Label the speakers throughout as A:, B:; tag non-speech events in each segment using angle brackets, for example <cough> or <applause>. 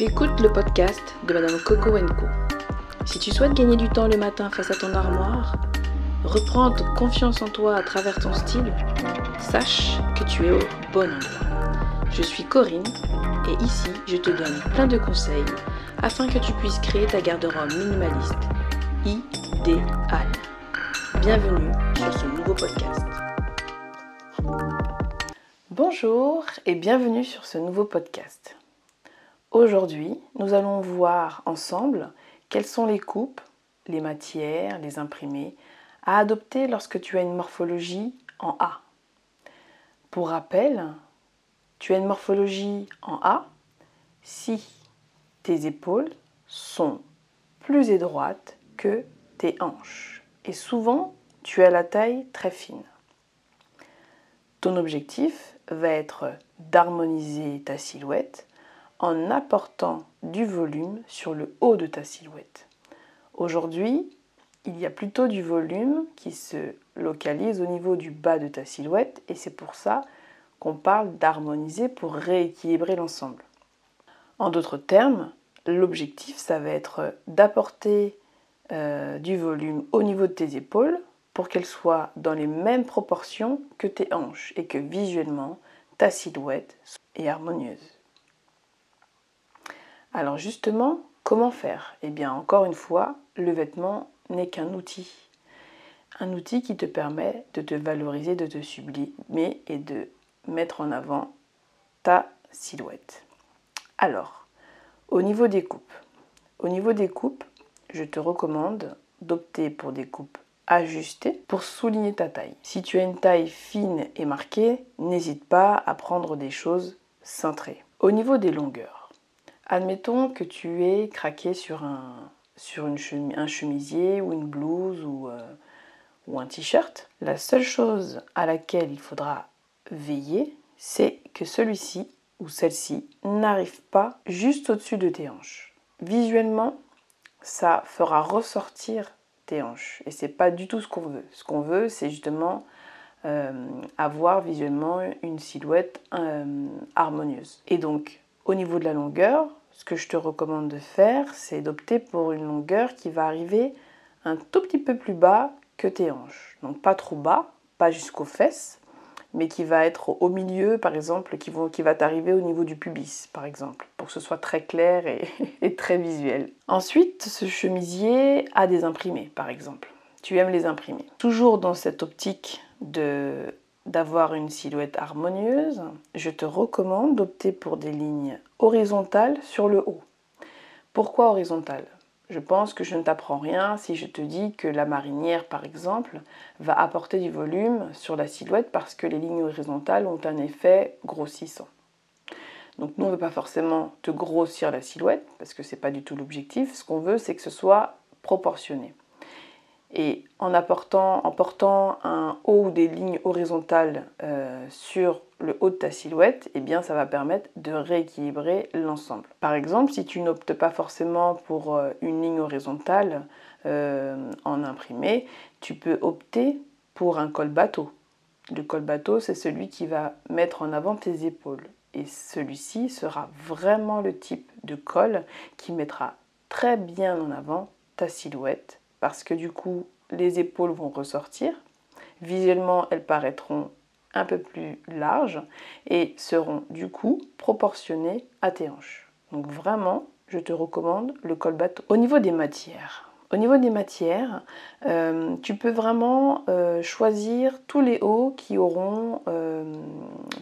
A: Tu le podcast de Madame Coco Co. Si tu souhaites gagner du temps le matin face à ton armoire, reprendre confiance en toi à travers ton style, sache que tu es au bon endroit. Je suis Corinne et ici je te donne plein de conseils afin que tu puisses créer ta garde-robe minimaliste idéale. Bienvenue sur ce nouveau podcast. Bonjour et bienvenue sur ce nouveau podcast. Aujourd'hui, nous allons voir ensemble quelles sont les coupes, les matières, les imprimés à adopter lorsque tu as une morphologie en A. Pour rappel, tu as une morphologie en A si tes épaules sont plus étroites que tes hanches. Et souvent, tu as la taille très fine. Ton objectif va être d'harmoniser ta silhouette en apportant du volume sur le haut de ta silhouette. Aujourd'hui, il y a plutôt du volume qui se localise au niveau du bas de ta silhouette et c'est pour ça qu'on parle d'harmoniser pour rééquilibrer l'ensemble. En d'autres termes, l'objectif, ça va être d'apporter euh, du volume au niveau de tes épaules pour qu'elles soient dans les mêmes proportions que tes hanches et que visuellement ta silhouette est harmonieuse. Alors justement, comment faire? Eh bien encore une fois, le vêtement n'est qu'un outil. Un outil qui te permet de te valoriser, de te sublimer et de mettre en avant ta silhouette. Alors, au niveau des coupes. Au niveau des coupes, je te recommande d'opter pour des coupes ajustées pour souligner ta taille. Si tu as une taille fine et marquée, n'hésite pas à prendre des choses cintrées. Au niveau des longueurs, admettons que tu aies craqué sur un, chemisier ou une blouse ou, euh, ou un t-shirt. La seule chose à laquelle il faudra veiller, c'est que celui-ci ou celle-ci n'arrive pas juste au-dessus de tes hanches. Visuellement, ça fera ressortir tes hanches. Et c'est pas du tout ce qu'on veut. Ce qu'on veut, c'est justement euh, avoir visuellement une silhouette euh, harmonieuse. Et donc, au niveau de la longueur, ce que je te recommande de faire, c'est d'opter pour une longueur qui va arriver un tout petit peu plus bas que tes hanches. Donc pas trop bas, pas jusqu'aux fesses, mais qui va être au milieu, par exemple, qui, va t'arriver au niveau du pubis, par exemple, pour que ce soit très clair <laughs> et, très visuel. Ensuite, ce chemisier a des imprimés, par exemple. Tu aimes les imprimer. Toujours dans cette optique de d'avoir une silhouette harmonieuse, je te recommande d'opter pour des lignes horizontales sur le haut. Pourquoi horizontales? Je pense que je ne t'apprends rien si je te dis que la marinière, par exemple, va apporter du volume sur la silhouette parce que les lignes horizontales ont un effet grossissant. Donc nous, on ne veut pas forcément te grossir la silhouette parce que ce n'est pas du tout l'objectif. Ce qu'on veut, c'est que ce soit proportionné. Et en, apportant, en portant un haut ou des lignes horizontales euh, sur le haut de ta silhouette, eh bien ça va permettre de rééquilibrer l'ensemble. Par exemple, si tu n'optes pas forcément pour euh, une ligne horizontale euh, en imprimé, tu peux opter pour un col bateau. Le col bateau, c'est celui qui va mettre en avant tes épaules. Et celui-ci sera vraiment le type de col qui mettra très bien en avant ta silhouette parce que du coup, les épaules vont ressortir. Visuellement, elles paraîtront un peu plus larges et seront du coup proportionnées à tes hanches. Donc vraiment, je te recommande le col bateau. Au niveau des matières, au niveau des matières, euh, tu peux vraiment euh, choisir tous les hauts qui auront, euh,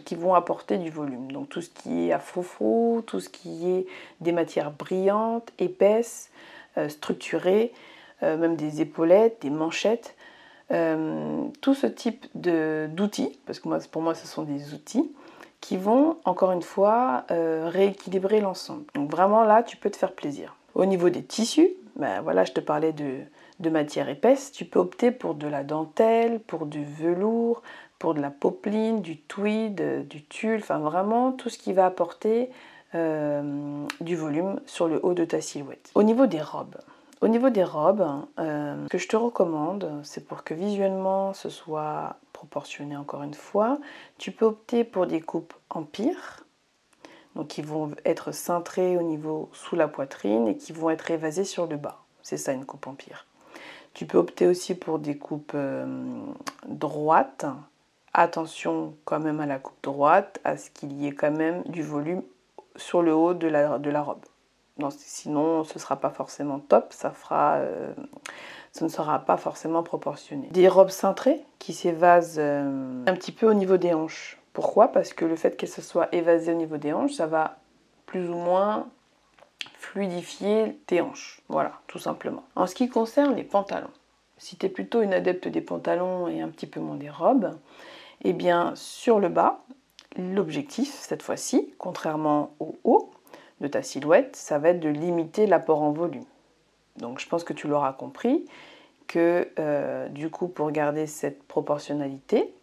A: qui vont apporter du volume. Donc tout ce qui est à froufrou, tout ce qui est des matières brillantes, épaisses, structurées, même des épaulettes, des manchettes. Euh, tout ce type d'outils, parce que moi, pour moi ce sont des outils, qui vont encore une fois euh, rééquilibrer l'ensemble. Donc vraiment là, tu peux te faire plaisir. Au niveau des tissus, ben voilà, je te parlais de, de matière épaisse, tu peux opter pour de la dentelle, pour du velours, pour de la popeline, du tweed, du tulle, enfin vraiment tout ce qui va apporter du volume sur le haut de ta silhouette. Au niveau des robes, au niveau des robes, euh, ce que je te recommande, c'est pour que visuellement ce soit proportionné encore une fois, tu peux opter pour des coupes empire. donc qui vont être cintrés au niveau sous la poitrine et qui vont être évasés sur le bas. C'est ça une coupe empire. Tu peux opter aussi pour des coupes euh, droites. Attention quand même à la coupe droite, à ce qu'il y ait quand même du volume sur le haut de la robe. Sinon, ce ne sera pas forcément top, ça euh, ce ne sera pas forcément proportionné. Des robes cintrées qui s'évasent euh, un petit peu au niveau des hanches. Pourquoi? Parce que le fait qu'elles se soient évasées au niveau des hanches, ça va plus ou moins fluidifier tes hanches. Voilà, tout simplement. En ce qui concerne les pantalons, si tu es plutôt une adepte des pantalons et un petit peu moins des robes, eh bien sur le bas, l'objectif cette fois-ci, contrairement au haut de ta silhouette, ça va être de limiter l'apport en volume. Donc je pense que tu l'auras compris que euh, du coup pour garder cette proportionnalité,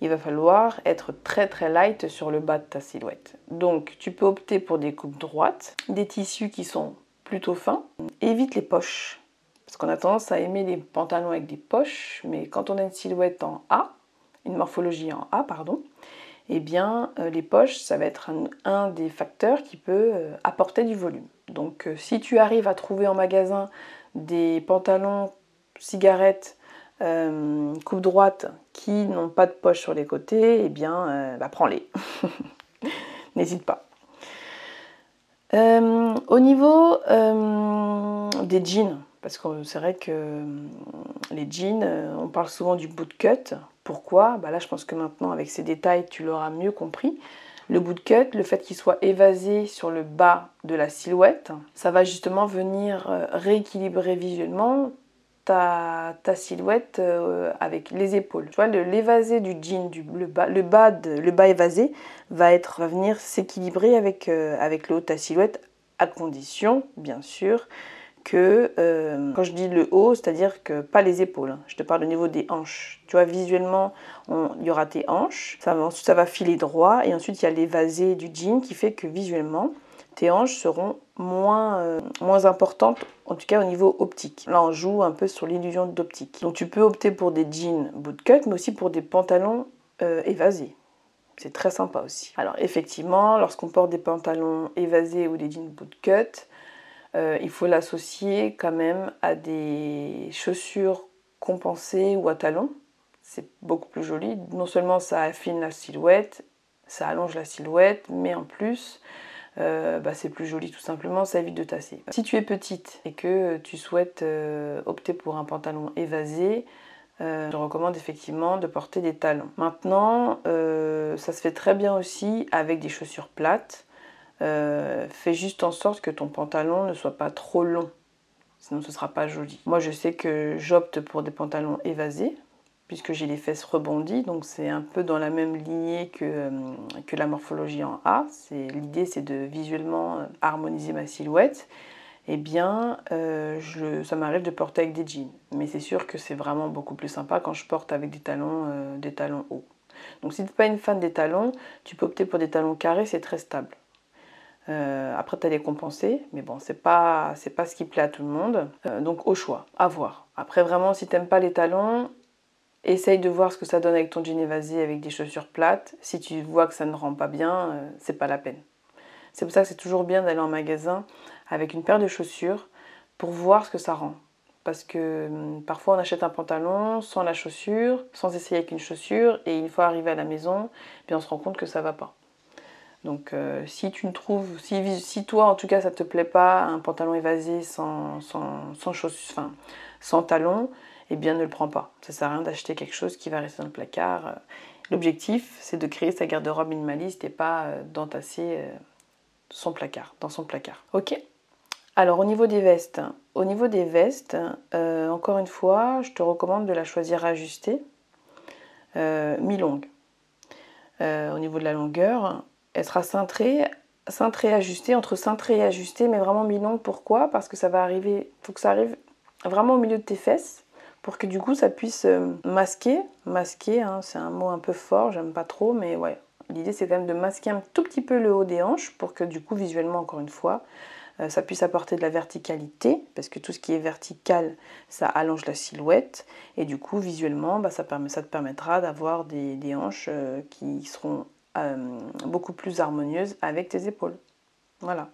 A: il va falloir être très très light sur le bas de ta silhouette. Donc tu peux opter pour des coupes droites, des tissus qui sont plutôt fins. Évite les poches, parce qu'on a tendance à aimer les pantalons avec des poches, mais quand on a une silhouette en A, une morphologie en A, pardon, eh bien euh, les poches, ça va être un, des facteurs qui peut euh, apporter du volume. Donc euh, si tu arrives à trouver en magasin des pantalons cigarettes coupe droite qui n'ont pas de poche sur les côtés, eh bien, bah, prends-les. <laughs> N'hésite pas. Au niveau des jeans, parce que c'est vrai que les jeans, on parle souvent du bootcut. Pourquoi? Bah Là, je pense que maintenant, avec ces détails, tu l'auras mieux compris. Le bootcut, le fait qu'il soit évasé sur le bas de la silhouette, ça va justement venir rééquilibrer visuellement ta, silhouette euh, avec les épaules. Tu vois, l'évasé du jean, le bas évasé va, être, va venir s'équilibrer avec, euh, avec le haut de ta silhouette, à condition, bien sûr, que euh, quand je dis le haut, c'est-à-dire que pas les épaules, hein. je te parle au niveau des hanches. Tu vois, visuellement, il y aura tes hanches, ça va, filer droit, et ensuite il y a l'évasé du jean qui fait que visuellement, tes hanches seront moins, euh, moins importantes, en tout cas au niveau optique. Là, on joue un peu sur l'illusion d'optique. Donc tu peux opter pour des jeans bootcut, mais aussi pour des pantalons euh, évasés. C'est très sympa aussi. Alors effectivement, lorsqu'on porte des pantalons évasés ou des jeans bootcut, euh, il faut l'associer quand même à des chaussures compensées ou à talons. C'est beaucoup plus joli. Non seulement ça affine la silhouette, ça allonge la silhouette, mais en plus, euh, bah, c'est plus joli tout simplement, ça évite de tasser. Si tu es petite et que tu souhaites euh, opter pour un pantalon évasé, je recommande effectivement de porter des talons. Maintenant, ça se fait très bien aussi avec des chaussures plates. Fais juste en sorte que ton pantalon ne soit pas trop long, sinon ce ne sera pas joli. Moi je sais que j'opte pour des pantalons évasés puisque j'ai les fesses rebondies, donc c'est un peu dans la même lignée que, euh, la morphologie en A. L'idée c'est de visuellement euh, harmoniser ma silhouette. Eh bien, euh, ça m'arrive de porter avec des jeans, mais c'est sûr que c'est vraiment beaucoup plus sympa quand je porte avec des talons, des talons hauts. Donc si tu n'es pas une fan des talons, tu peux opter pour des talons carrés, c'est très stable. Après, tu as les compensés, mais bon, c'est pas, pas ce qui plaît à tout le monde. donc, au choix, à voir. Après, vraiment, si tu n'aimes pas les talons, Essaye de voir ce que ça donne avec ton jean évasé avec des chaussures plates. Si tu vois que ça ne rend pas bien, euh, c'est pas la peine. C'est pour ça que c'est toujours bien d'aller en magasin avec une paire de chaussures pour voir ce que ça rend. Parce que hum, parfois on achète un pantalon sans la chaussure, sans essayer avec une chaussure, et une fois arrivé à la maison, eh on se rend compte que ça va pas. Donc euh, si tu ne trouves, si, toi en tout cas ça te plaît pas, un pantalon évasé sans, sans, sans, chaussures, enfin, sans eh bien ne le prends pas. Ça sert à rien d'acheter quelque chose qui va rester dans le placard. L'objectif, c'est de créer sa garde-robe minimaliste et pas euh, d'entasser euh, son placard, dans son placard. Ok? Alors au niveau des vestes, au niveau des vestes, euh, encore une fois, je te recommande de la choisir ajustée, mi-longue. au niveau de la longueur, elle sera cintrée, cintrée ajustée, entre cintrée et ajustée, mais vraiment mi-longue. Pourquoi? Parce que ça va arriver, faut que ça arrive vraiment au milieu de tes fesses pour que du coup ça puisse euh, masquer, masquer, hein, c'est un mot un peu fort, j'aime pas trop, mais ouais, l'idée c'est quand même de masquer un tout petit peu le haut des hanches pour que du coup visuellement encore une fois euh, ça puisse apporter de la verticalité parce que tout ce qui est vertical ça allonge la silhouette. Et du coup visuellement bah, ça te permettra d'avoir des, hanches euh, qui seront euh, beaucoup plus harmonieuse avec tes épaules. Voilà.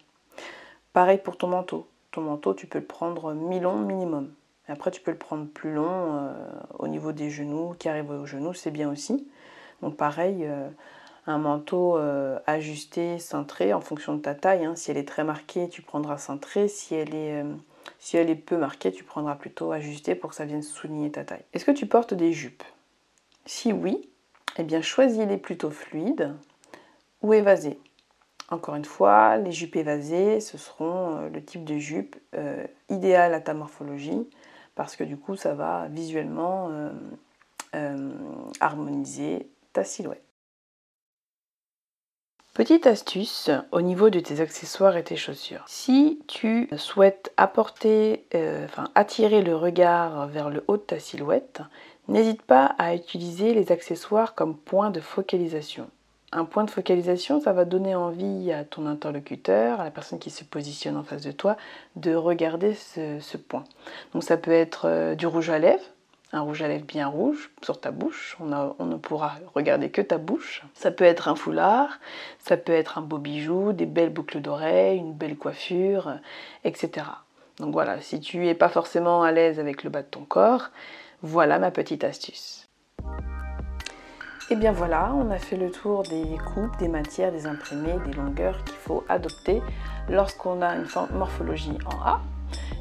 A: Pareil pour ton manteau. Ton manteau, tu peux le prendre mi-long minimum. après, tu peux le prendre plus long euh, au niveau des genoux, qui arrive aux genoux, c'est bien aussi. Donc pareil, euh, un manteau ajusté, cintré en fonction de ta taille. Hein. Si elle est très marquée, tu prendras cintré. Si elle est si elle est peu marquée, tu prendras plutôt ajusté pour que ça vienne souligner ta taille. Est-ce que tu portes des jupes? Si oui, eh bien choisis-les plutôt fluides ou évasées. Encore une fois, les jupes évasées, ce seront euh, le type de jupe euh, idéal à ta morphologie parce que du coup, ça va visuellement euh, harmoniser ta silhouette. Petite astuce au niveau de tes accessoires et tes chaussures. Si tu souhaites apporter, enfin attirer le regard vers le haut de ta silhouette, n'hésite pas à utiliser les accessoires comme point de focalisation. Un point de focalisation, ça va donner envie à ton interlocuteur, à la personne qui se positionne en face de toi, de regarder ce, point. Donc ça peut être euh, du rouge à lèvres, un rouge à lèvres bien rouge sur ta bouche. On, ne pourra regarder que ta bouche. Ça peut être un foulard, ça peut être un beau bijou, des belles boucles d'oreilles, une belle coiffure, etc. Donc voilà, si tu n'es pas forcément à l'aise avec le bas de ton corps, voilà ma petite astuce. Et bien voilà, on a fait le tour des coupes, des matières, des imprimés, des longueurs qu'il faut adopter lorsqu'on a une morphologie en A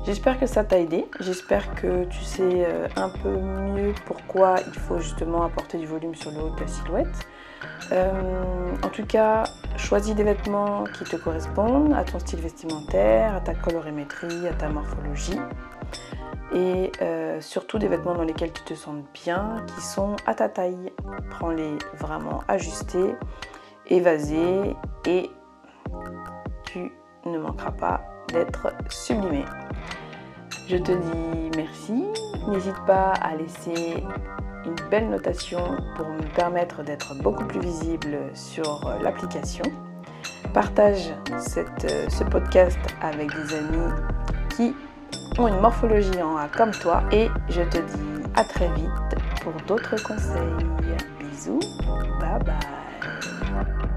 A: J'espère que ça t'a aidé, j'espère que tu sais euh, un peu mieux pourquoi il faut justement apporter du volume sur le haut de ta silhouette. Euh, en tout cas, choisis des vêtements qui te correspondent à ton style vestimentaire, à ta colorimétrie, à ta morphologie. Et euh, surtout des vêtements dans lesquels tu te sens bien, qui sont à ta taille. Prends-les vraiment ajustés, évasés et tu ne manqueras pas d'être sublimé. Je te dis merci. N'hésite pas à laisser une belle notation pour me permettre d'être beaucoup plus visible sur l'application. Partage ce podcast avec des amis qui une morphologie en A comme toi et je te dis à très vite pour d'autres conseils. Bisous, bye bye.